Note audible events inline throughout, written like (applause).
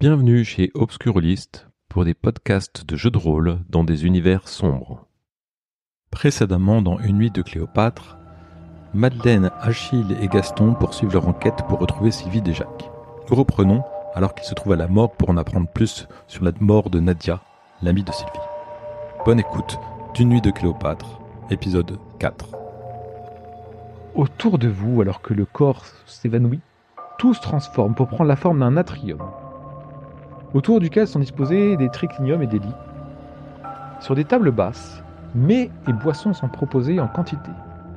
Bienvenue chez Obscurlist pour des podcasts de jeux de rôle dans des univers sombres. Précédemment dans Une nuit de Cléopâtre, Madeleine, Achille et Gaston poursuivent leur enquête pour retrouver Sylvie et Jacques. Nous reprenons alors qu'ils se trouvent à la mort pour en apprendre plus sur la mort de Nadia, l'amie de Sylvie. Bonne écoute d'une nuit de Cléopâtre, épisode 4. Autour de vous, alors que le corps s'évanouit, tout se transforme pour prendre la forme d'un atrium, autour duquel sont disposés des tricliniums et des lits. Sur des tables basses, mets et boissons sont proposés en quantité.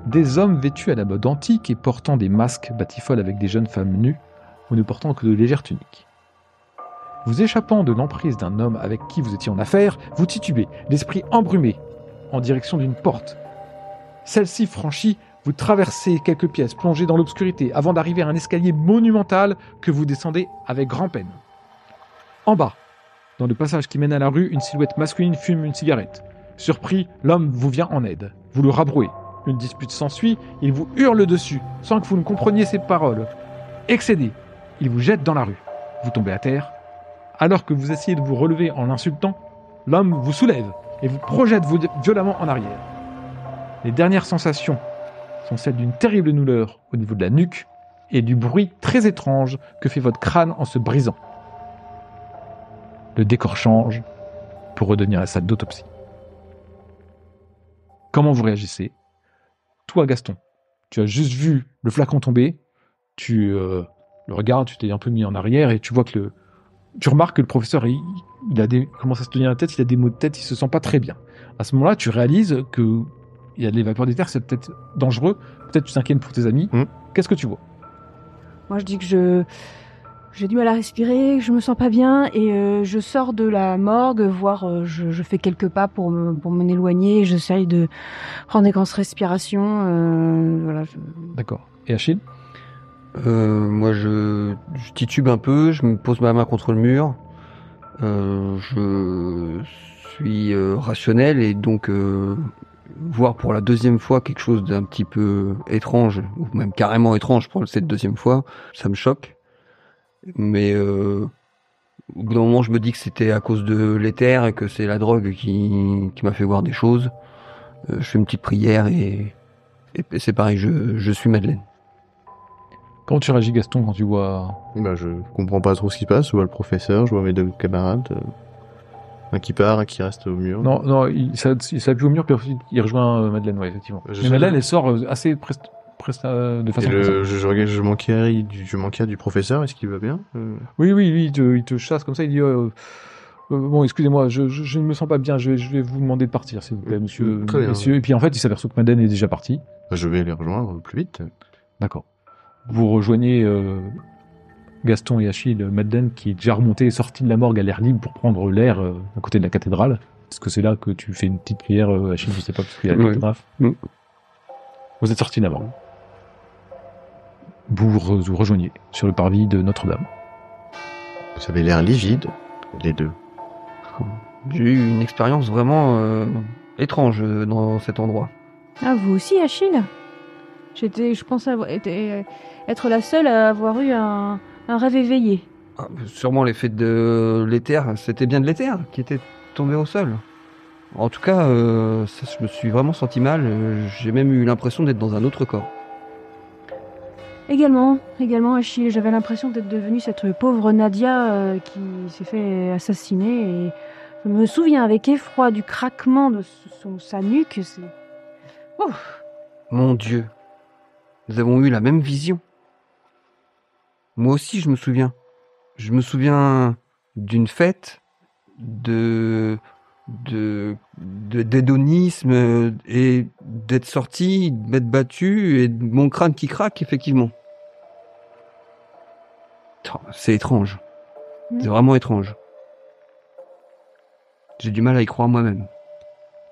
Des hommes vêtus à la mode antique et portant des masques batifoles avec des jeunes femmes nues ou ne portant que de légères tuniques. Vous échappant de l'emprise d'un homme avec qui vous étiez en affaire, vous titubez, l'esprit embrumé, en direction d'une porte. Celle-ci franchie, vous traversez quelques pièces plongées dans l'obscurité avant d'arriver à un escalier monumental que vous descendez avec grand-peine. En bas, dans le passage qui mène à la rue, une silhouette masculine fume une cigarette. Surpris, l'homme vous vient en aide. Vous le rabrouez. Une dispute s'ensuit, il vous hurle dessus, sans que vous ne compreniez ses paroles. Excédé, il vous jette dans la rue. Vous tombez à terre. Alors que vous essayez de vous relever en l'insultant, l'homme vous soulève et vous projette violemment en arrière. Les dernières sensations sont celles d'une terrible douleur au niveau de la nuque et du bruit très étrange que fait votre crâne en se brisant. Le décor change pour redevenir la salle d'autopsie. Comment vous réagissez? Toi, Gaston, tu as juste vu le flacon tomber, tu euh, le regardes, tu t'es un peu mis en arrière et tu vois que le, tu remarques que le professeur, il, a des, commence à se tenir la tête, il a des maux de tête, il se sent pas très bien. À ce moment-là, tu réalises que il y a de l'évacuation d'éther, c'est peut-être dangereux, peut-être tu t'inquiètes pour tes amis. Mm. Qu'est-ce que tu vois? Moi, je dis que je j'ai du mal à respirer, je me sens pas bien et euh, je sors de la morgue, voire euh, je, je, fais quelques pas pour me pour m'en éloigner. J'essaye de prendre des grosses respirations. Euh, voilà. je- D'accord. Et Achille? Euh, moi, je, je titube un peu, je me pose ma main contre le mur. Euh, je suis euh, rationnel et donc euh, voir pour la deuxième fois quelque chose d'un petit peu étrange, ou même carrément étrange pour cette deuxième fois, ça me choque. Mais euh, au bout d'un moment, je me dis que c'était à cause de l'éther et que c'est la drogue qui, qui m'a fait voir des choses. Euh, je fais une petite prière et, et c'est pareil, je, je suis Madeleine. Comment tu réagis, Gaston, quand tu vois Bah, je comprends pas trop ce qui se passe. Je vois le professeur, je vois mes deux camarades. euh, un qui part, un qui reste au mur. Non, non, il, s'appuie au mur, puis ensuite, il rejoint Madeleine, ouais, effectivement. Je Mais. Madeleine, elle sort assez euh, de Et façon le, pressante. je, je, regarde- je manquais, du, je manquais du professeur. Est-ce qu'il va bien Euh, Oui, oui, oui, il te, il te chasse comme ça, il dit euh, euh, Bon, excusez-moi, je, je, je ne me sens pas bien, je vais, je vais vous demander de partir, s'il vous plaît, monsieur. Très bien. messieurs. Et puis en fait, il s'aperçoit que Madeleine est déjà partie. bah, Je vais les rejoindre plus vite. D'accord. Vous rejoignez euh, Gaston et Achille, Madeleine, qui est déjà remonté et sorti de la morgue à l'air libre pour prendre l'air euh, à côté de la cathédrale. Est-ce que c'est là que tu fais une petite prière, euh, Achille? Je sais pas, parce qu'il y a la cathédrale. Mm. Vous êtes sorti de la morgue. Vous vous rejoignez sur le parvis de Notre-Dame. Vous avez l'air livide, les deux. J'ai eu une expérience vraiment euh, étrange euh, dans cet endroit. Ah, vous aussi, Achille? J'étais, je pense avoir été, être la seule à avoir eu un, un rêve éveillé. Ah, sûrement l'effet de l'éther, c'était bien de l'éther qui était tombé au sol. En tout cas, euh, ça, je me suis vraiment senti mal. euh, J'ai même eu l'impression d'être dans un autre corps. Également, également, Achille, j'avais l'impression d'être devenue cette pauvre Nadia euh, qui s'est fait assassiner et je me souviens avec effroi du craquement de son, sa nuque. Mon Dieu, nous avons eu la même vision. Moi aussi, je me souviens. Je me souviens d'une fête, de de d'hédonisme et d'être sorti, de m'être battu et de mon crâne qui craque effectivement. C'est étrange. C'est vraiment étrange. J'ai du mal à y croire moi-même.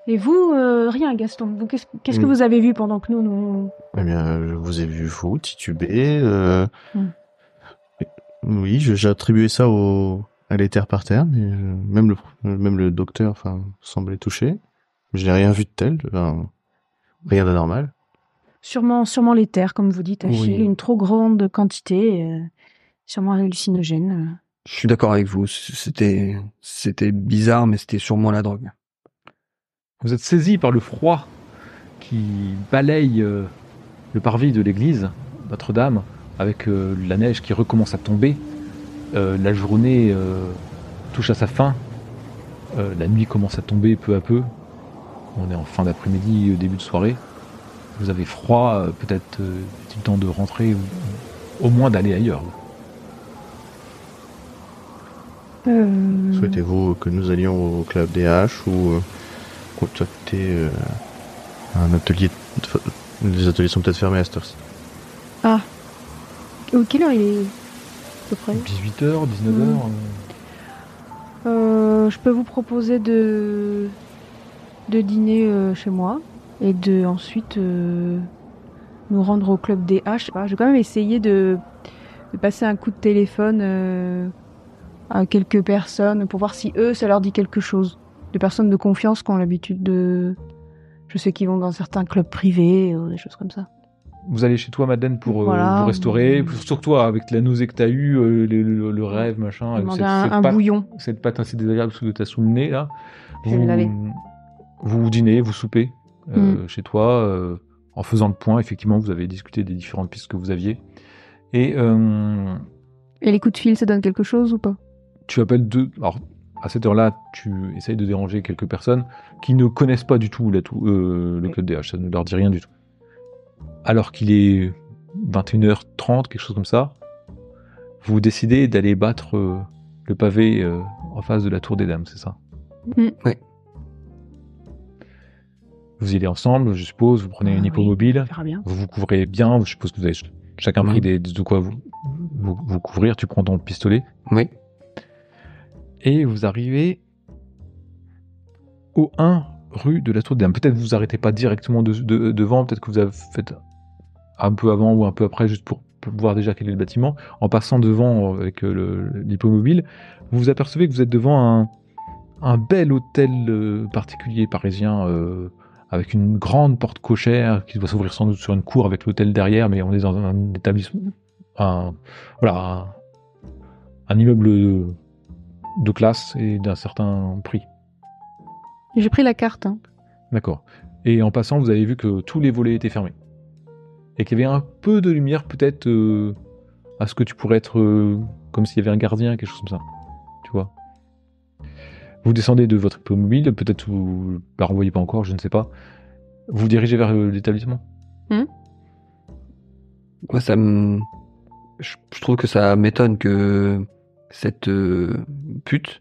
Et vous, euh, rien, Gaston. Vous, qu'est-ce, qu'est-ce que Mm. vous avez vu pendant que nous, nous... Eh bien, je vous ai vu vous tituber. Euh... Hmm. Oui, j'ai attribué ça au à l'éther par terre, mais euh, même le même le docteur, enfin, semblait touché. Je n'ai rien vu de tel, enfin, rien d'anormal. Sûrement, sûrement les terres, comme vous dites, Achille. Oui. Une trop grande quantité, euh, sûrement hallucinogène. Je suis d'accord avec vous. C'était, c'était bizarre, mais c'était sûrement la drogue. Vous êtes saisi par le froid qui balaye euh, le parvis de l'église Notre-Dame avec euh, la neige qui recommence à tomber. Euh, la journée euh, touche à sa fin. Euh, la nuit commence à tomber peu à peu. On est en fin d'après-midi, euh, début de soirée. Vous avez froid, euh, peut-être euh, est-il temps de rentrer ou au moins d'aller ailleurs? Euh, Souhaitez-vous que nous allions au club DH ou euh, contacter euh, un atelier de- Les ateliers sont peut-être fermés à cette heure-ci. oh, quelle heure il est à peu près? 18h, 19h. Mm. Euh, Je peux vous proposer de, de dîner euh, chez moi et de ensuite euh, nous rendre au club DH. Je sais pas, je vais quand même essayer de, de passer un coup de téléphone euh, à quelques personnes pour voir si eux, ça leur dit quelque chose. De personnes de confiance qui ont l'habitude de... Je sais qu'ils vont dans certains clubs privés ou des choses comme ça. Vous allez chez toi, Madeleine, pour euh, vous restaurer. Surtout toi, avec la nausée que t'as eue, euh, le, le- le rêve, machin. Demander cette- un, bouillon. Cette pâte assez désagréable que t'as sous le nez, là. Je vais me laver. vous dînez, vous soupez euh, Mm. chez toi. euh, en faisant le point, effectivement, vous avez discuté des différentes pistes que vous aviez. Et euh, Et les coups de fil, ça donne quelque chose ou pas? Tu appelles deux. Alors, à cette heure-là, tu essayes de déranger quelques personnes qui ne connaissent pas du tout, la tou- euh, le Oui. club DH. Ça ne leur dit rien du tout. Alors qu'il est 21h30, quelque chose comme ça, vous décidez d'aller battre euh, le pavé euh, en face de la tour des dames, c'est ça? Mm. Ouais. Vous y allez ensemble, je suppose, vous prenez Ah une oui. hippomobile, bien. vous vous couvrez bien, je suppose que vous avez ch- chacun pris des, de quoi vous, vous, vous couvrir, tu prends ton pistolet, Oui. Et vous arrivez au 1 rue de la Tour des. Peut-être vous arrêtez pas directement de- de- devant, peut-être que vous avez fait un peu avant ou un peu après, juste pour, voir déjà quel est le bâtiment. En passant devant avec euh, le- l'hippomobile, vous vous apercevez que vous êtes devant un, bel hôtel euh, particulier parisien euh, avec une grande porte cochère qui doit s'ouvrir sans doute sur une cour avec l'hôtel derrière, mais on est dans un, établissement, voilà, un immeuble de, classe et d'un certain prix. J'ai pris la carte. hein. D'accord. Et en passant, vous avez vu que tous les volets étaient fermés. Et qu'il y avait un peu de lumière, peut-être, euh, à ce que tu pourrais être euh, comme s'il y avait un gardien, quelque chose comme ça. Tu vois Vous descendez de votre automobile, peut-être vous la renvoyez pas encore, je ne sais pas. Vous vous dirigez vers euh, l'établissement Moi, ça me. Je trouve que ça m'étonne que cette euh, pute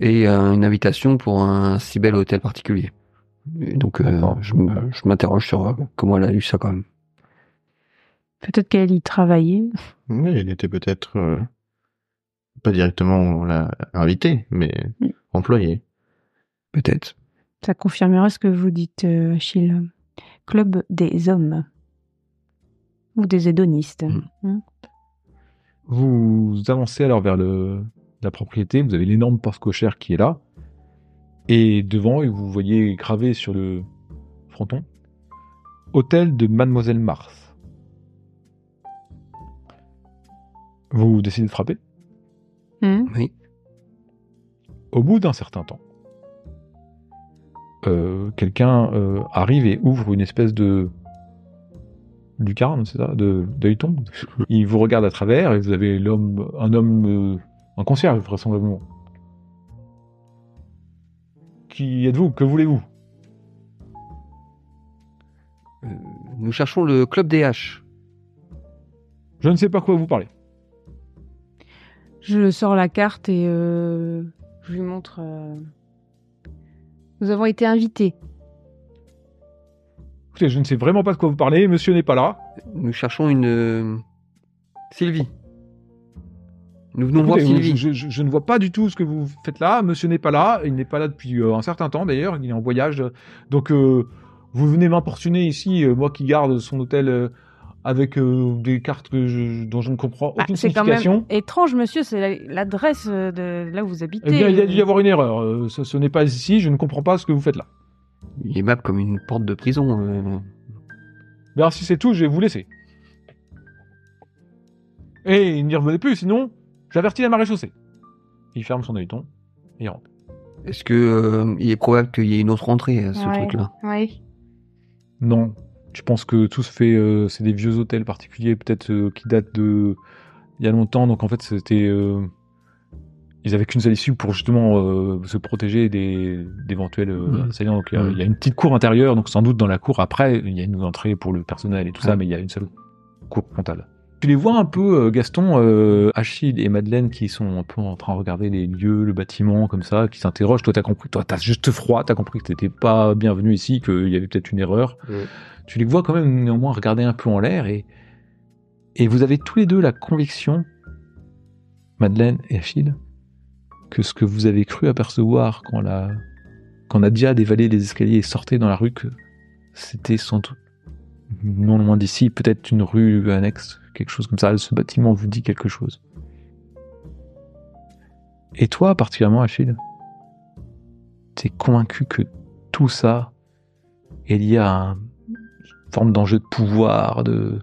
ait euh, une invitation pour un si bel hôtel particulier. Et donc, euh, je, m'interroge sur comment elle a eu ça quand même. Peut-être qu'elle y travaillait. Oui, il était peut-être euh, pas directement on l'a invité, mais Mm. employé. Peut-être. Ça confirmerait ce que vous dites, Achille. Club des hommes. Ou des hédonistes. Mm. Vous avancez alors vers le, la propriété, vous avez l'énorme porte cochère qui est là, et devant, vous voyez gravé sur le fronton Hôtel de Mademoiselle Mars. Vous décidez de frapper Hmm. Oui. Au bout d'un certain temps, euh, quelqu'un euh, arrive et ouvre une espèce de lucarne, c'est ça, de d'œilleton. Il vous regarde à travers et vous avez l'homme, un homme, euh, un concierge vraisemblablement. Qui êtes-vous? Que voulez-vous? Euh, nous cherchons le club DH. Je ne sais pas quoi vous parlez. Je sors la carte et euh, je lui montre. euh, Nous avons été invités. Écoutez, je ne sais vraiment pas de quoi vous parlez. Monsieur n'est pas là. Nous cherchons une euh, Sylvie. Nous venons voir Écoutez, Sylvie. je, je- je ne vois pas du tout ce que vous faites là. Monsieur n'est pas là. Il n'est pas là depuis euh, un certain temps d'ailleurs. Il est en voyage. Donc euh, vous venez m'importuner ici, euh, moi qui garde son hôtel euh, avec euh, des cartes que je- dont je ne comprends Ah, aucune c'est quand même signification. étrange, monsieur. C'est la- l'adresse euh, de là où vous habitez. Eh bien, il y a dû y avoir une erreur. Euh, ce ce n'est pas ici. Je ne comprends pas ce que vous faites là. Il est map comme une porte de prison. euh. Alors, si c'est tout, je vais vous laisser. Et n'y revenez plus, sinon j'avertis la marée chaussée. il ferme son œilleton et il rentre. Est-ce que euh, il est probable qu'il y ait une autre entrée à ce Ouais. truc-là? Oui. Non, je pense que tout se fait. euh, c'est des vieux hôtels particuliers, peut-être euh, qui datent de il y a longtemps. Donc en fait, c'était. Ils avaient qu'une seule issue pour justement euh, se protéger des d'éventuels euh, assaillants. Donc il y a- il y a une petite cour intérieure. Donc sans doute dans la cour après, il y a une entrée pour le personnel et tout ça, mais il y a une seule cour frontale. Tu les vois un peu, euh, Gaston, euh, Achille et Madeleine, qui sont un peu en train de regarder les lieux, le bâtiment, comme ça, qui s'interrogent. Toi, t'as compris, toi, t'as juste froid, t'as compris que t'étais pas bienvenu ici, qu'il y avait peut-être une erreur. Ouais. Tu les vois quand même néanmoins regarder un peu en l'air et, et vous avez tous les deux la conviction, Madeleine et Achille, que ce que vous avez cru apercevoir quand la, quand Nadia dévalait les escaliers et sortait dans la rue, que c'était sans doute non loin d'ici, peut-être une rue annexe, quelque chose comme ça. Ce bâtiment vous dit quelque chose. Et toi, particulièrement, Achille, t'es convaincu que tout ça est lié à une forme d'enjeu de pouvoir, de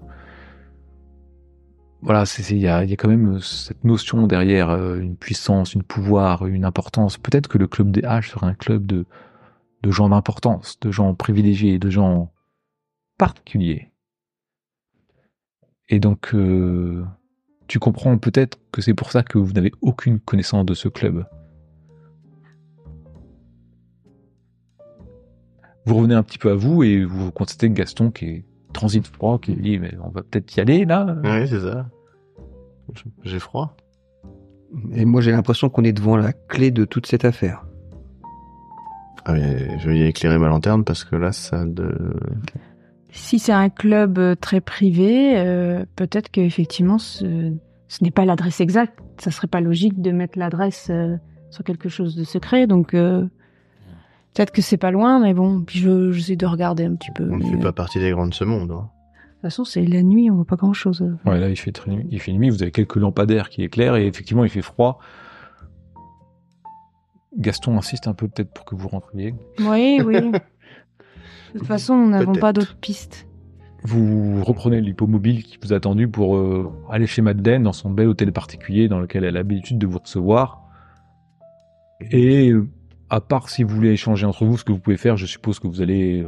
voilà, il y a, quand même cette notion derrière euh, une puissance, une pouvoir, une importance. Peut-être que le club des H serait un club de de gens d'importance, de gens privilégiés, de gens particuliers. Et donc, euh, tu comprends peut-être que c'est pour ça que vous n'avez aucune connaissance de ce club. Vous revenez un petit peu à vous et vous constatez que Gaston qui est transit froid, qui dit mais on va peut-être y aller là. Ouais, c'est ça. J'ai froid. Et moi, j'ai l'impression qu'on est devant la clé de toute cette affaire. Ah, mais je vais y éclairer ma lanterne parce que là, ça de... Si c'est un club euh, très privé, euh, peut-être qu'effectivement, ce, ce n'est pas l'adresse exacte. Ça serait pas logique de mettre l'adresse euh, sur quelque chose de secret. Donc, euh, peut-être que c'est pas loin, mais bon, puis je j'essaie de regarder un petit peu. on ne mais, fait euh, pas partie des grands de ce monde. hein. De toute façon, c'est la nuit, on voit pas grand-chose. Ouais, là il fait très nuit, il fait nuit, vous avez quelques lampadaires qui éclairent et effectivement il fait froid. Gaston insiste un peu peut-être pour que vous rentriez. Oui, oui. (laughs) De toute façon, nous n'avons Peut-être. pas d'autres pistes. Vous reprenez l'hippomobile qui vous a attendu pour euh, aller chez Madeleine dans son bel hôtel particulier dans lequel elle a l'habitude de vous recevoir. Et euh, à part si vous voulez échanger entre vous, ce que vous pouvez faire, je suppose que vous allez euh,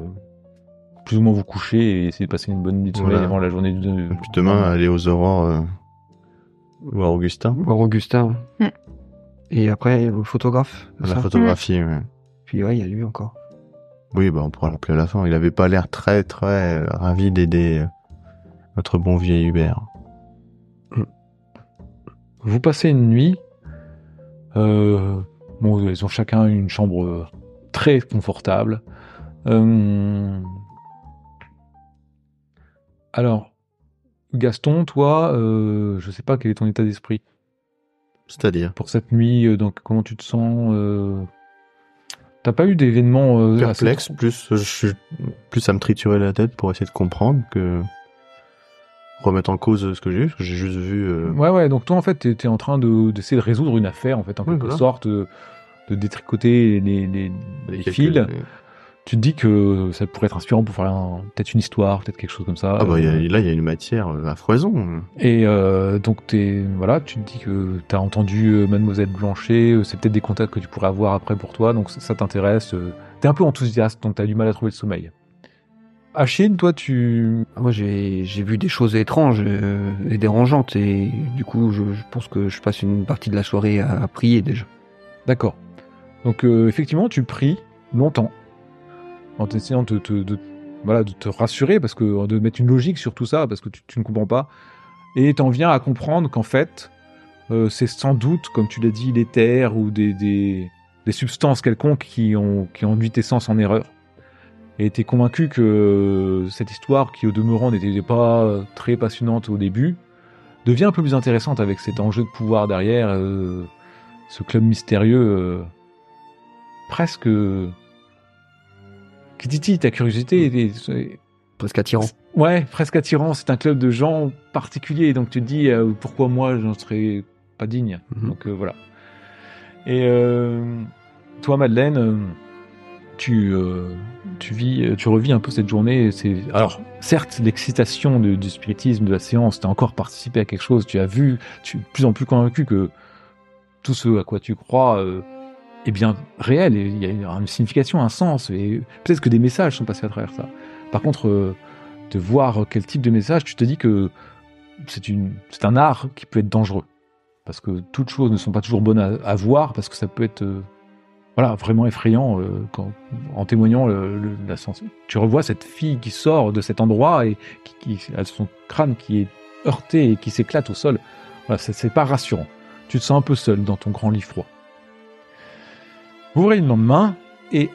plus ou moins vous coucher et essayer de passer une bonne nuit de sommeil Voilà. avant la journée de... Et puis demain, aller aux aurores euh, voir Augustin. Voir Augustin. Mm. Et après, le photographe. La ça photographie, ouais. Puis ouais, il y a lui encore. Oui, bah on pourra l'appeler à la fin. Il avait pas l'air très très euh, ravi d'aider notre bon vieil Hubert. Vous passez une nuit. Euh, bon, ils ont chacun une chambre euh, très confortable. Euh, alors, Gaston, toi, euh, je sais pas quel est ton état d'esprit C'est-à-dire? Pour cette nuit. euh, donc, comment tu te sens euh, T'as pas eu d'événements assez perplexe, plus je suis plus à me triturer la tête pour essayer de comprendre que remettre en cause ce que j'ai vu, parce que j'ai juste vu. euh, Ouais, ouais. Donc toi, en fait, t'étais en train de d'essayer de résoudre une affaire, en fait, en Oui, quelque voilà. sorte, euh, de détricoter les, les, fils. Tu te dis que ça pourrait être inspirant pour faire un- peut-être une histoire, peut-être quelque chose comme ça. Ah bah il y a- Euh, là il y a une matière à foison. Et euh, donc t'es voilà, tu te dis que t'as entendu euh, Mademoiselle Blanchet, c'est peut-être des contacts que tu pourrais avoir après pour toi, donc ça, t'intéresse. euh, T'es un peu enthousiaste, donc t'as du mal à trouver le sommeil. Achille, toi, tu Ah, Moi, j'ai vu des choses étranges euh, et dérangeantes. Et du coup, je, je pense que je passe une partie de la soirée à, à prier déjà. D'accord. Donc euh, effectivement, tu pries longtemps en essayant de, voilà, de te rassurer, parce que de mettre une logique sur tout ça, parce que tu, tu ne comprends pas. Et t'en viens à comprendre qu'en fait, euh, c'est sans doute, comme tu l'as dit, l'éther ou des, des, des substances quelconques qui ont, qui ont induit tes sens en erreur. Et t'es convaincu que cette histoire, qui au demeurant n'était pas très passionnante au début, devient un peu plus intéressante avec cet enjeu de pouvoir derrière, euh, ce club mystérieux, euh, presque qui titille ta curiosité. et- et- Presque attirant. Ouais, presque attirant. C'est un club de gens particuliers, donc tu te dis euh, pourquoi moi j'en serais pas digne? Mhm. Donc euh, voilà. Et euh, toi, Madeleine, euh, tu euh, tu vis, tu revis un peu cette journée. Alors certes l'excitation du spiritisme de la séance, t'as encore participé à quelque chose. Tu as vu, tu es plus en plus convaincu que tout ce à quoi tu crois euh, est bien réel il y a une signification, un sens et peut-être que des messages sont passés à travers ça. Par contre, euh, de voir quel type de message, tu te dis que c'est un art qui peut être dangereux parce que toutes choses ne sont pas toujours bonnes à, à voir parce que ça peut être voilà vraiment effrayant euh, quand, en témoignant la sens. Tu revois cette fille qui sort de cet endroit et qui, a son crâne qui est heurté et qui s'éclate au sol. Voilà, c'est, pas rassurant. Tu te sens un peu seul dans ton grand lit froid. Vous ouvrez le lendemain et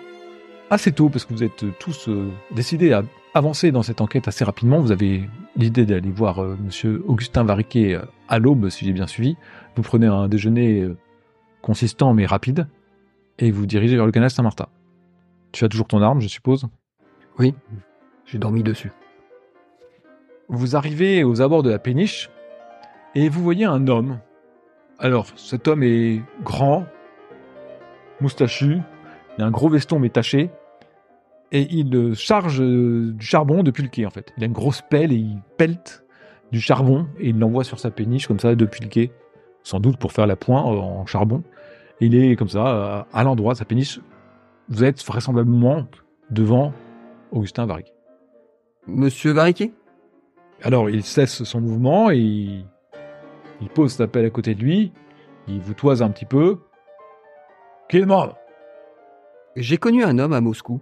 assez tôt, parce que vous êtes tous euh, décidés à avancer dans cette enquête assez rapidement, vous avez l'idée d'aller voir euh, Monsieur Augustin Variquet euh, à l'aube, si j'ai bien suivi. Vous prenez un déjeuner consistant mais rapide et vous dirigez vers le canal Saint-Martin. Tu as toujours ton arme, je suppose? Oui, j'ai dormi dessus. Vous arrivez aux abords de la péniche et vous voyez un homme. Alors, cet homme est grand, moustachu, il a un gros veston mais taché, et il charge euh, du charbon depuis le quai en fait. Il a une grosse pelle et il pelte du charbon et il l'envoie sur sa péniche comme ça depuis le quai, sans doute pour faire la pointe en charbon. Il est comme ça à l'endroit de sa péniche. Vous êtes vraisemblablement devant Augustin Varic. Monsieur Variquet Alors il cesse son mouvement et il, il pose sa pelle à côté de lui, il vous toise un petit peu. Qui demande J'ai connu un homme à Moscou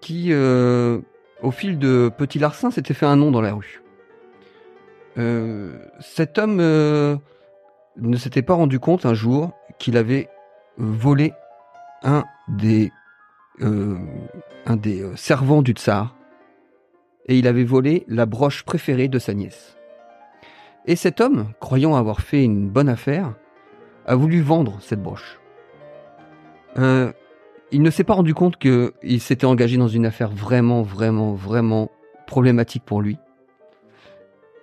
qui, euh, au fil de petits larcins, s'était fait un nom dans la rue. Euh, cet homme euh, ne s'était pas rendu compte un jour qu'il avait volé un des, euh, un des euh, servants du tsar et il avait volé la broche préférée de sa nièce. Et cet homme, croyant avoir fait une bonne affaire, a voulu vendre cette broche. Euh, il ne s'est pas rendu compte qu'il s'était engagé dans une affaire vraiment, vraiment, vraiment problématique pour lui.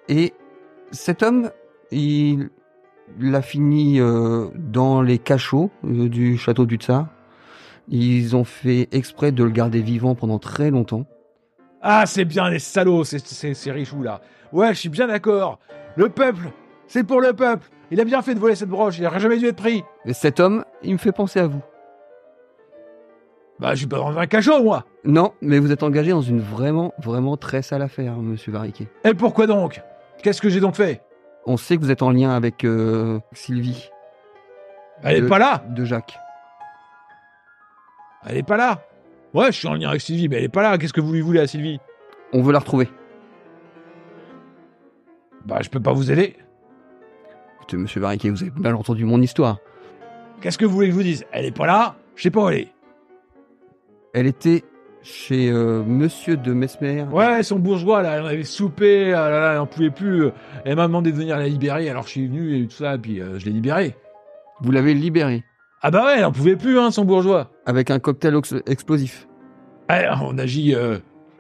Et cet homme, il, il a fini euh, dans les cachots euh, du château du Tsar. Ils ont fait exprès de le garder vivant pendant très longtemps. Ah, c'est bien les salauds, ces, ces, ces richoux là. Ouais, je suis bien d'accord. Le peuple, c'est pour le peuple. Il a bien fait de voler cette broche, il aurait jamais dû être pris. Et cet homme, il me fait penser à vous. Bah, je suis pas dans un cachot, moi. Non, mais vous êtes engagé dans une vraiment, vraiment très sale affaire, monsieur Variquet. Et pourquoi donc? Qu'est-ce que j'ai donc fait? On sait que vous êtes en lien avec euh, Sylvie Elle est De- pas là de Jacques. Elle est pas là Ouais, je suis en lien avec Sylvie, mais elle est pas là. Qu'est-ce que vous lui voulez à Sylvie? On veut la retrouver. Bah, je peux pas vous aider. Écoutez, monsieur Variquet, vous avez mal entendu mon histoire. Qu'est-ce que vous voulez que je vous dise? Elle est pas là Je sais pas où elle est. Elle était chez euh, monsieur de Mesmer. Ouais, son bourgeois, là, on avait soupé, ah là là, elle en pouvait plus. euh, Elle m'a demandé de venir la libérer, alors je suis venu et tout ça, puis euh, je l'ai libérée. Vous l'avez libérée. Ah bah ouais, elle en pouvait plus, hein, son bourgeois. Avec un cocktail ox- explosif. Ouais, on agit euh,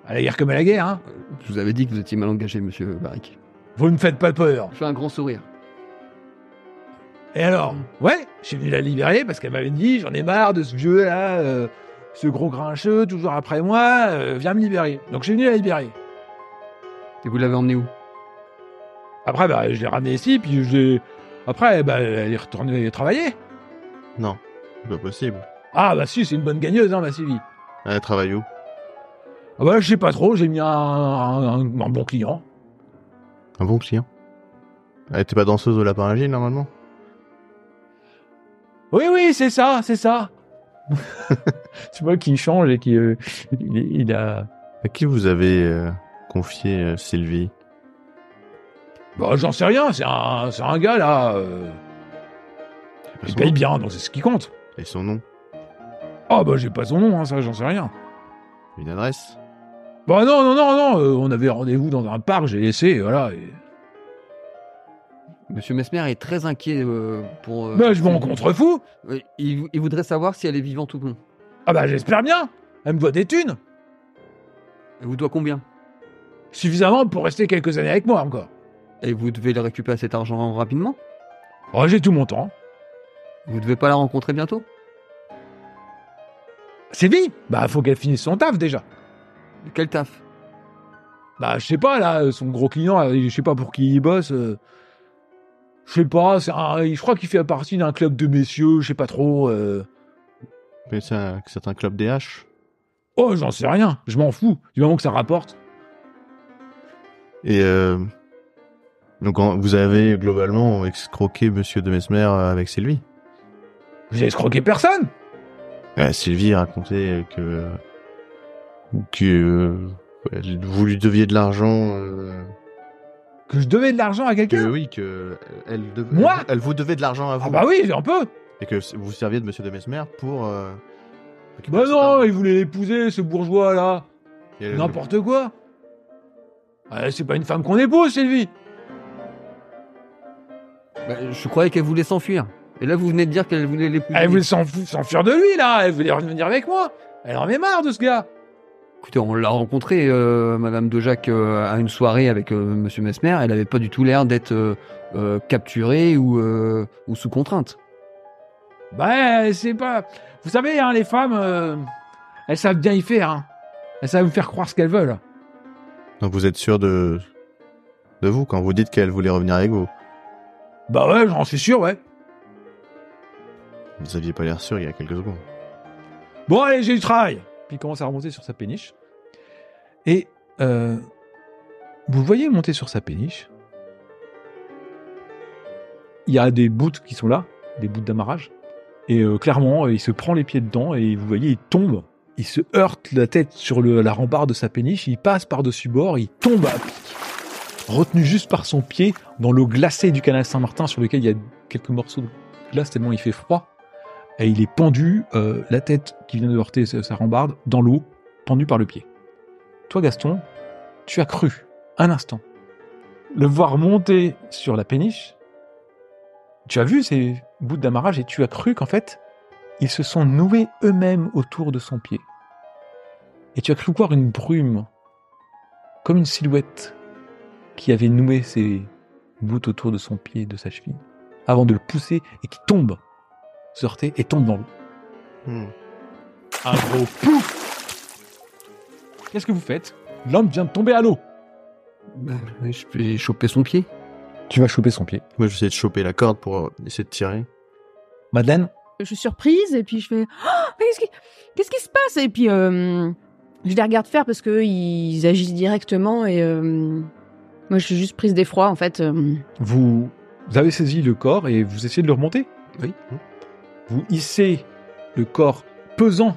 à la guerre comme à la guerre, hein. Je vous avais dit que vous étiez mal engagé, monsieur Variquet. Vous ne me faites pas peur. Je fais un grand sourire. Et alors? Ouais, je suis venu la libérer parce qu'elle m'avait dit, j'en ai marre de ce vieux là, euh, ce gros grincheux, toujours après moi, euh, viens me libérer. Donc je suis venu la libérer. Et vous l'avez emmené où? Après, bah, je l'ai ramenée ici, puis je l'ai... Après, bah, elle est retournée travailler. Non, c'est pas possible. Ah bah si, c'est une bonne gagneuse, hein, ma Sylvie. Elle travaille où? Ah bah je sais pas trop, j'ai mis un, un- un- un bon client. Un bon client? Elle était pas danseuse au lapin agile normalement? Oui, oui, c'est ça, c'est ça. (laughs) tu vois qu'il change et qu'il euh, il, il a... À qui vous avez euh, confié euh, Sylvie? Bah j'en sais rien, c'est un, c'est un gars là. euh, il paye nom? bien, donc c'est ce qui compte. Et son nom? Ah bah j'ai pas son nom, hein, ça j'en sais rien. Une adresse? Bah non, non, non, non, euh, on avait rendez-vous dans un parc, j'ai laissé, voilà. et- Monsieur Mesmer est très inquiet euh, pour. euh, Bah je m'en contrefous. Oui, il, il voudrait savoir si elle est vivante ou non. Ah bah j'espère bien. Elle me doit des thunes. Elle vous doit combien? Suffisamment pour rester quelques années avec moi encore. Et vous devez le récupérer cet argent rapidement? Oh, j'ai tout mon temps. Vous devez pas la rencontrer bientôt? Sylvie Bah faut qu'elle finisse son taf déjà. Quel taf? Bah je sais pas là, son gros client, euh, je sais pas pour qui il bosse. euh, Je sais pas, c'est un- je crois qu'il fait partie d'un club de messieurs, je sais pas trop. euh. Mais c'est un, c'est un club DH. Oh, j'en sais rien, je m'en fous, du moment que ça rapporte. Et euh, donc vous avez globalement escroqué Monsieur de Mesmer avec Sylvie. Vous avez escroqué personne Euh, Sylvie racontait que que euh, vous lui deviez de l'argent. euh, Que je devais de l'argent à que quelqu'un oui, que elle devait, Moi elle, elle vous devait de l'argent à vous. Ah bah oui, un peu Et que vous serviez de Monsieur de Mesmer pour. Euh, Bah non, il voulait l'épouser, ce bourgeois-là N'importe quoi C'est pas une femme qu'on épouse, Sylvie Bah, je croyais qu'elle voulait s'enfuir. Et là, vous venez de dire qu'elle voulait l'épouser. Elle voulait s'en- s'enfuir de lui, là Elle voulait revenir avec moi Elle en avait marre de ce gars Écoutez, on l'a rencontrée, euh, Madame de Jacques, euh, à une soirée avec euh, Monsieur Mesmer. Elle avait pas du tout l'air d'être euh, euh, capturée ou, euh, ou sous contrainte. Bah, c'est pas... Vous savez, hein, les femmes, euh, elles savent bien y faire, hein. Elles savent vous faire croire ce qu'elles veulent. Donc vous êtes sûr de de vous quand vous dites qu'elle voulait revenir avec vous? Bah ouais, j'en suis sûr, ouais. Vous aviez pas l'air sûr il y a quelques secondes. Bon, allez, j'ai du travail. Puis il commence à remonter sur sa péniche. Et euh, vous voyez monter sur sa péniche? Il y a des bouts qui sont là, des bouts d'amarrage. Et euh, clairement, euh, il se prend les pieds dedans et vous voyez, il tombe. Il se heurte la tête sur la rambarde de sa péniche. Il passe par-dessus bord. Il tombe à. Retenu juste par son pied dans l'eau glacée du canal Saint-Martin sur lequel il y a quelques morceaux de glace tellement il fait froid et il est pendu, euh, la tête qui vient de heurter sa, sa rambarde, dans l'eau, pendu par le pied. Toi, Gaston, tu as cru, un instant, le voir monter sur la péniche. Tu as vu ces bouts d'amarrage et tu as cru qu'en fait, ils se sont noués eux-mêmes autour de son pied. Et tu as cru voir une brume, comme une silhouette, qui avait noué ses bouts autour de son pied et de sa cheville, avant de le pousser et qui tombe heurter et tombe dans l'eau. Hmm. Un gros pouf Qu'est-ce que vous faites? L'homme vient de tomber à l'eau. Bah, je vais choper son pied. Tu vas choper son pied. Moi j'essaie de choper la corde pour euh, essayer de tirer. Madeleine Je suis surprise et puis je fais mais qu'est-ce qui, qu'est-ce qui se passe? Et puis euh, je les regarde faire parce que ils agissent directement et euh, moi je suis juste prise d'effroi en fait. vous, vous avez saisi le corps et vous essayez de le remonter? Oui. Vous hissez le corps pesant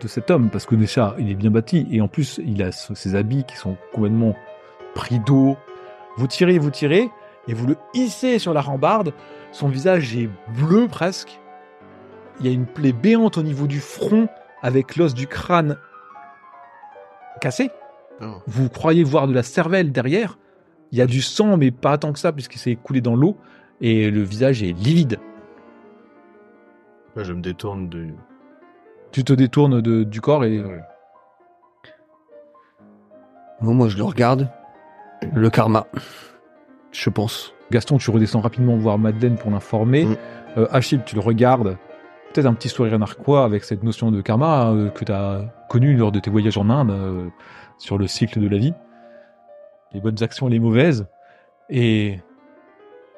de cet homme parce que déjà il est bien bâti et en plus il a ses habits qui sont complètement pris d'eau. Vous tirez, vous tirez et vous le hissez sur la rambarde. Son visage est bleu presque. Il y a une plaie béante au niveau du front avec l'os du crâne cassé. Oh. Vous croyez voir de la cervelle derrière. Il y a du sang, mais pas tant que ça, puisqu'il s'est écoulé dans l'eau. Et le visage est livide. Je me détourne de. Tu te détournes de- du corps et... Bon, moi, je le regarde. Le karma. Je pense. Gaston, tu redescends rapidement voir Madeleine pour l'informer. Mm. Euh, Achille, tu le regardes. Peut-être un petit sourire narquois avec cette notion de karma euh, que tu as connue lors de tes voyages en Inde euh, sur le cycle de la vie. Les bonnes actions et les mauvaises. Et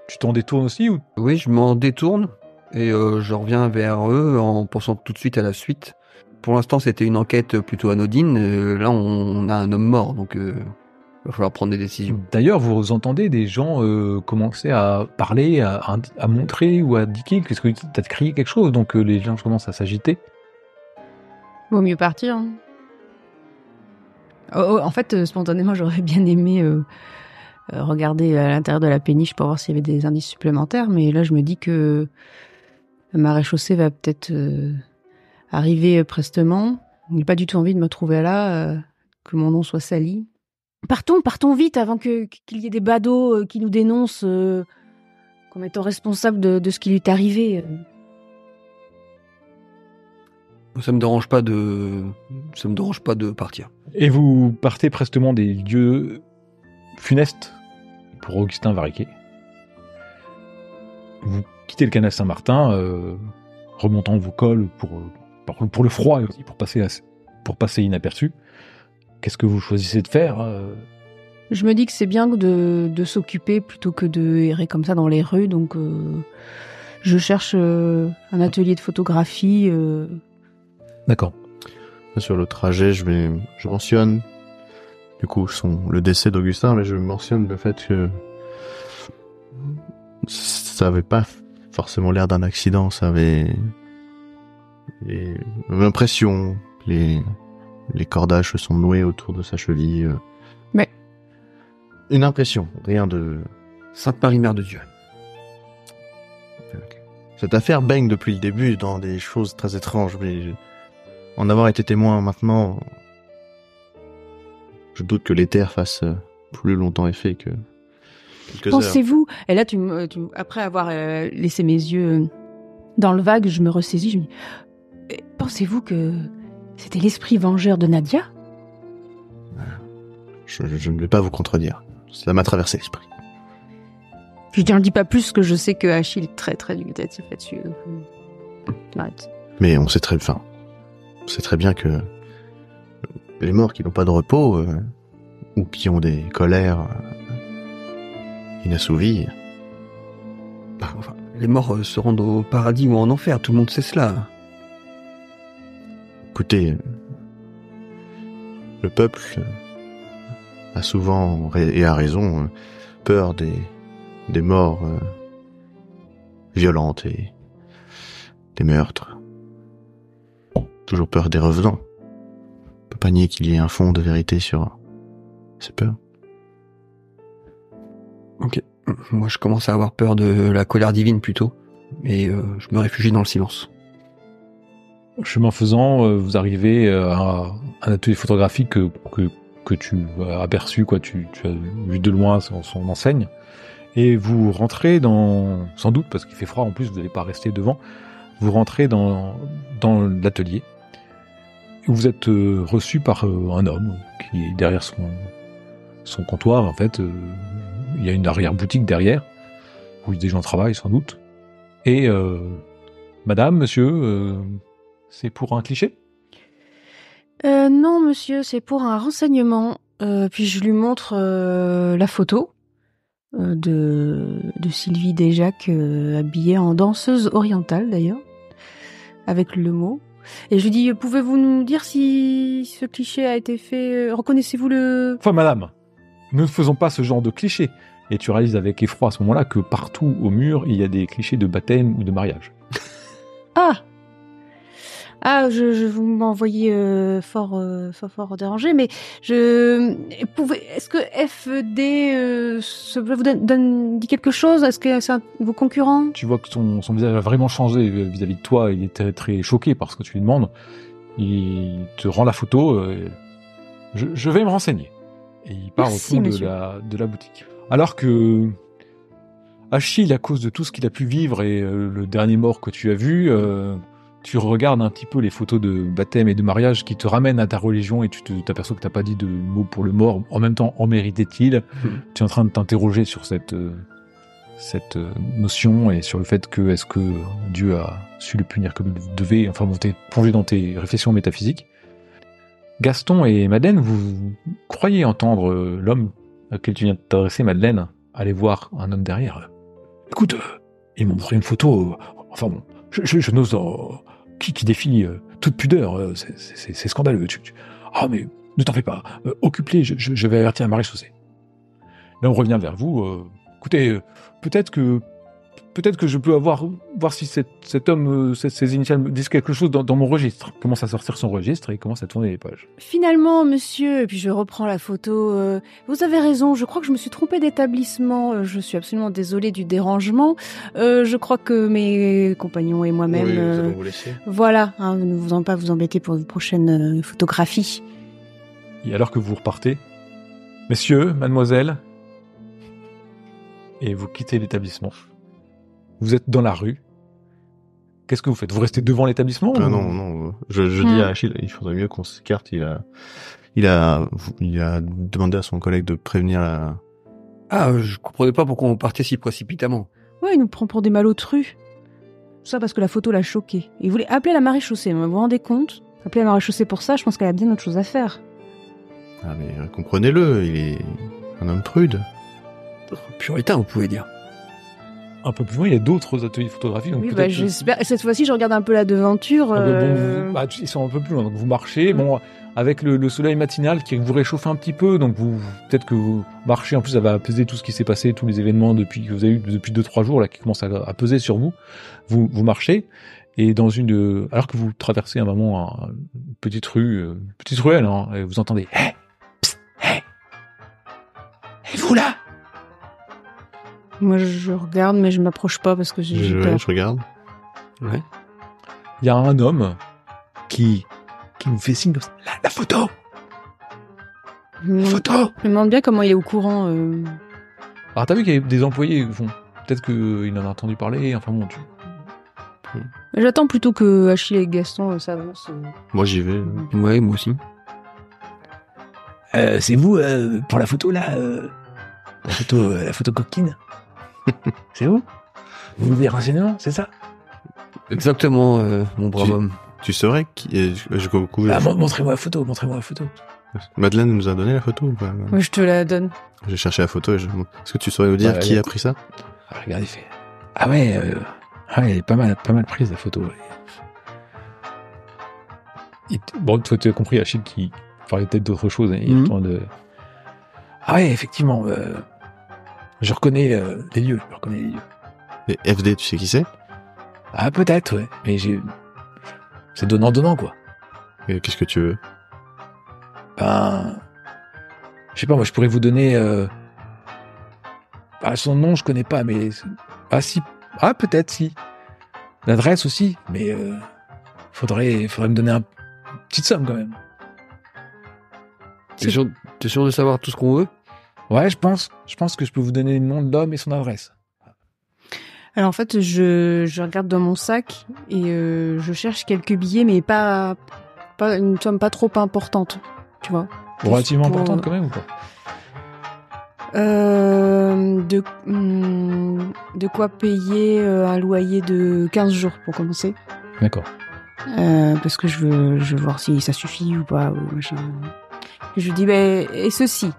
tu t'en détournes aussi ou? Oui, je m'en détourne et je reviens vers eux en pensant tout de suite à la suite. Pour l'instant, c'était une enquête plutôt anodine. Là, on, a un homme mort, donc va falloir prendre des décisions. D'ailleurs, vous entendez des gens euh, commencer à parler, à, montrer ou à indiquer qu'est-ce que tu as crié quelque chose, donc euh, les gens commencent à s'agiter. Vaut mieux partir. hein. Oh, oh, en fait, euh, spontanément, j'aurais bien aimé euh, euh, regarder à l'intérieur de la péniche pour voir s'il y avait des indices supplémentaires, mais là, je me dis que la marée chaussée va peut-être euh, arriver prestement. Je n'ai pas du tout envie de me trouver là, euh, que mon nom soit sali. Partons, partons vite avant que qu'il y ait des badauds euh, qui nous dénoncent euh, comme étant responsables de, de ce qui lui est arrivé. euh. Ça me dérange pas de, ça me dérange pas de partir. Et vous partez prestement des lieux funestes pour Augustin Variquet. Vous quittez le canal Saint-Martin, euh, remontant vos cols pour, pour, pour le froid et aussi pour passer, à- pour passer inaperçu. Qu'est-ce que vous choisissez de faire euh Je me dis que c'est bien de, de s'occuper plutôt que de errer comme ça dans les rues, donc euh, je cherche euh, un atelier de photographie. euh, D'accord. Sur le trajet, je vais, je mentionne, du coup, son, le décès d'Augustin, mais je mentionne le fait que ça avait pas forcément l'air d'un accident, ça avait l'impression, les, les cordages se sont noués autour de sa cheville. euh. Mais- Une impression, rien de... Sainte Marie Mère de Dieu. Cette affaire baigne depuis le début dans des choses très étranges, mais en avoir été témoin maintenant, je doute que l'éther fasse euh, plus longtemps effet que. Pensez-vous Et là, tu- après avoir euh, laissé mes yeux dans le vague, je me ressaisis. Je me dis Eh, Pensez-vous que c'était l'esprit vengeur de Nadia Je, je- je ne vais pas vous contredire. Cela m'a traversé l'esprit. Je n'en dis pas plus que je sais que Achille est très très dubitatif là-dessus. euh. Mais on sait très, enfin, on sait très bien que les morts qui n'ont pas de repos euh, ou qui ont des colères euh, inassouvies, Bah, enfin, les morts euh, se rendent au paradis ou en enfer, tout le monde sait cela. Écoutez, le peuple a souvent et a raison euh, peur des des morts euh, violentes et des meurtres. Toujours peur des revenants. On peut pas nier qu'il y ait un fond de vérité sur ces peurs. Ok. Moi, je commence à avoir peur de la colère divine plutôt. Et euh, je me réfugie dans le silence. Chemin faisant, euh, vous arrivez euh, à un atelier photographique que, que, que tu as aperçu, quoi. Tu, tu as vu de loin son, son enseigne. Et vous rentrez dans, sans doute parce qu'il fait froid en plus, vous n'allez pas rester devant. Vous rentrez dans, dans l'atelier. Vous êtes euh, reçu par un homme qui est derrière son, son comptoir. En fait, il y a une arrière-boutique derrière où des gens travaillent sans doute. Et euh, Madame, Monsieur, euh, c'est pour un cliché? Euh, non, monsieur, c'est pour un renseignement. Euh, puis je lui montre euh, la photo de, de Sylvie euh, habillée en danseuse orientale d'ailleurs, avec le mot. Et je lui dis, pouvez-vous nous dire si ce cliché a été fait Reconnaissez-vous le... Enfin, madame, nous ne faisons pas ce genre de clichés. Et tu réalises avec effroi à ce moment-là que partout au mur, il y a des clichés de baptême ou de mariage. Ah ah, je, je vous m'envoyez euh, fort, euh, fort, fort dérangé, mais je pouvez. Est-ce que FD euh, se- vous donne, donne- dit quelque chose? Est-ce que c'est un, vos concurrents? Tu vois que son, son visage a vraiment changé vis-à-vis de toi. Il est très, très choqué par ce que tu lui demandes. Il te rend la photo. je, je vais me renseigner. Et il part Merci, au fond de la, de la boutique. Alors que Achille, à cause de tout ce qu'il a pu vivre et euh, le dernier mort que tu as vu, euh, tu regardes un petit peu les photos de baptême et de mariage qui te ramènent à ta religion et tu t'aperçois que t'as pas dit de mot pour le mort. En même temps, en méritait-il? Tu es en train de t'interroger sur cette euh, cette euh, notion et sur le fait que est-ce que Dieu a su le punir comme il devait? Enfin, bon, t'es plongé dans tes réflexions métaphysiques. Gaston et Madeleine, vous croyez entendre euh, l'homme auquel tu viens de t'adresser, Madeleine, aller voir un homme derrière. Écoute, euh, il m'a montré une photo. enfin bon, je, je- je n'ose. euh, qui, qui défie euh, toute pudeur, euh, c'est- scandaleux. Ah, mais ne t'en fais pas. Euh, Occupe-les, je, vais avertir un maréchaussée. Là, on revient vers vous. euh, écoutez, peut-être que peut-être que je peux avoir voir si cet, cet homme, euh, ces, ces initiales me disent quelque chose dans, dans mon registre. Il Commence à sortir son registre et il commence à tourner les pages. Finalement, monsieur, et puis je reprends la photo. euh, vous avez raison. Je crois que je me suis trompée d'établissement. euh, Je suis absolument désolée du dérangement. Euh, je crois que mes compagnons et moi-même. Oui, nous euh, allons vous laisser. Voilà, hein, ne vous en pas vous embêter pour vos prochaines euh, photographies. Et alors que vous repartez, messieurs, mademoiselle, et vous quittez l'établissement. Vous êtes dans la rue. Qu'est-ce que vous faites? Vous restez devant l'établissement Ah ou- non, non. Je, je Hmm. dis à Achille, il faudrait mieux qu'on s'écarte. Il a, il a, il a demandé à son collègue de prévenir la. Ah, euh, je comprenais pas pourquoi on partait si précipitamment. Ouais, il nous prend pour des malotrus. Tout ça parce que la photo l'a choqué. Il voulait appeler la maréchaussée. Vous vous rendez compte? Appeler la maréchaussée pour ça, je pense qu'elle a bien autre chose à faire. Ah mais euh, comprenez-le, il est, Un homme prude. Puritain, vous pouvez dire. Un peu plus loin, il y a d'autres ateliers photographiques. Donc Oui, bah, j'espère. Cette fois-ci, je regarde un peu la devanture. Ah, bon, euh, vous- bah, ils sont un peu plus loin, donc vous marchez. Bon, avec le, le soleil matinal qui vous réchauffe un petit peu, donc vous peut-être que vous marchez. En plus, ça va peser tout ce qui s'est passé, tous les événements depuis que vous avez eu depuis deux trois jours là qui commencent à, à peser sur vous. Vous vous marchez et dans une euh, alors que vous traversez un moment un- une petite rue, euh, une petite ruelle, hein, et vous entendez. Hé, psst, hé, et vous là Moi, je regarde, mais je m'approche pas parce que j'ai Je, peur. ouais, je regarde. Ouais. Il y a un homme qui qui nous fait signe comme ça. La, la photo, me la photo. je me demande bien comment il est au courant. euh. Alors t'as vu qu'il y a des employés, bon, peut-être qu'il en a entendu parler, enfin bon, tu... J'attends plutôt que Achille et Gaston euh, s'avancent. euh. Moi, j'y vais. Ouais, moi aussi. Euh, c'est vous euh, pour la photo là euh, La photo, euh, la photo coquine (laughs) C'est vous Vous voulez des renseignements, c'est ça? Exactement, euh, mon brave Tu- homme. Tu saurais qui. Je, Ah, Montrez-moi la photo, montrez-moi la photo. Madeleine nous a donné la photo ou pas Moi, je te la donne. J'ai cherché la photo et je... Est-ce que tu saurais nous dire Ouais, qui a pris ça? Ah, regardez, il fait. Ah ouais, euh, ah ouais, elle est pas mal, pas mal prise la photo. Il bon, toi tu as compris, Achille qui parlait peut-être d'autre chose. hein, il Mhm. de... Ah ouais, effectivement, euh, je reconnais euh, les lieux, je reconnais les lieux. Et FD, tu sais qui c'est? Ah peut-être, ouais, mais j'ai, c'est donnant donnant quoi. Et Qu'est-ce que tu veux? Ben, je sais pas, moi je pourrais vous donner. Euh... Ah, son nom je connais pas, mais ah si, ah peut-être si. L'adresse aussi, mais euh, faudrait, faudrait me donner un une petite somme quand même. T'es sûr, t'es sûr de savoir tout ce qu'on veut? Ouais, je pense, je pense que je peux vous donner le nom de l'homme et son adresse. Alors en fait, je, je regarde dans mon sac et euh, je cherche quelques billets, mais pas, pas une somme pas trop importante, tu vois. Relativement pour- importante quand même ou pas? Euh, de, hum, de quoi payer euh, un loyer de 15 jours pour commencer. D'accord. Euh, parce que je veux, je veux voir si ça suffit ou pas. Ou machin. Je dis, ben, et ceci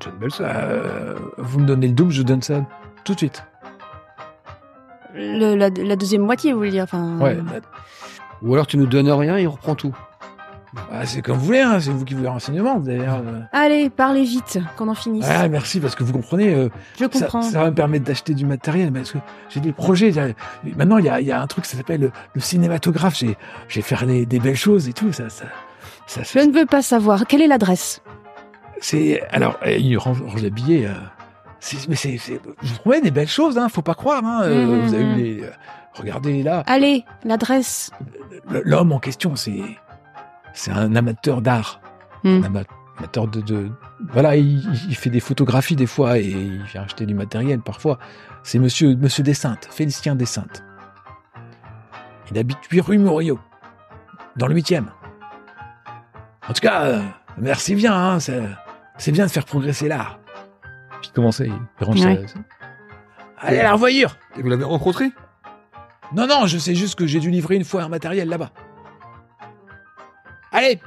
John Bells, euh, vous me donnez le double, je vous donne ça tout de suite. Le- la, la deuxième moitié, vous voulez dire enfin, Ouais. euh, Ou alors tu nous donnes rien et on reprend tout. bah, c'est comme vous voulez, hein, c'est vous qui voulez renseignements d'ailleurs. euh. Allez, parlez vite, qu'on en finisse. Ah, merci parce que vous comprenez. euh, je Ça, comprends. ça va me permettre d'acheter du matériel parce que j'ai des projets. Maintenant, il y a, il y a un truc qui s'appelle le, le cinématographe. J'ai, j'ai faire des, des belles choses et tout. Ça, ça, ça, Je ne veux pas savoir. Quelle est l'adresse? C'est alors euh, il range, range les billets. euh, mais c'est, vous promets des belles choses. Hein, faut pas croire. Hein, euh, Mhm, vous avez eu les, euh, regardez là. Allez, l'adresse. L'homme en question, c'est, c'est un amateur d'art. Un ama- amateur de, de voilà, il, il fait des photographies des fois et il vient acheter du matériel parfois. C'est Monsieur Monsieur Dessaintes, Félicien Dessaintes. Il habite 8 rue Murillo, dans le 8e. En tout cas, merci bien, hein, c'est, bien de faire progresser l'art. Puis commencer, il range Ouais. sa- Allez, à la revoyure Et vous l'avez rencontré? Non, non, je sais juste que j'ai dû livrer une fois un matériel là-bas. Allez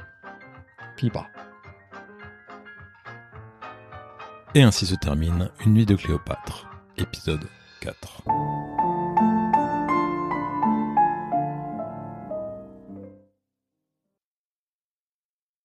Puis il part. Et ainsi se termine Une nuit de Cléopâtre, épisode 4.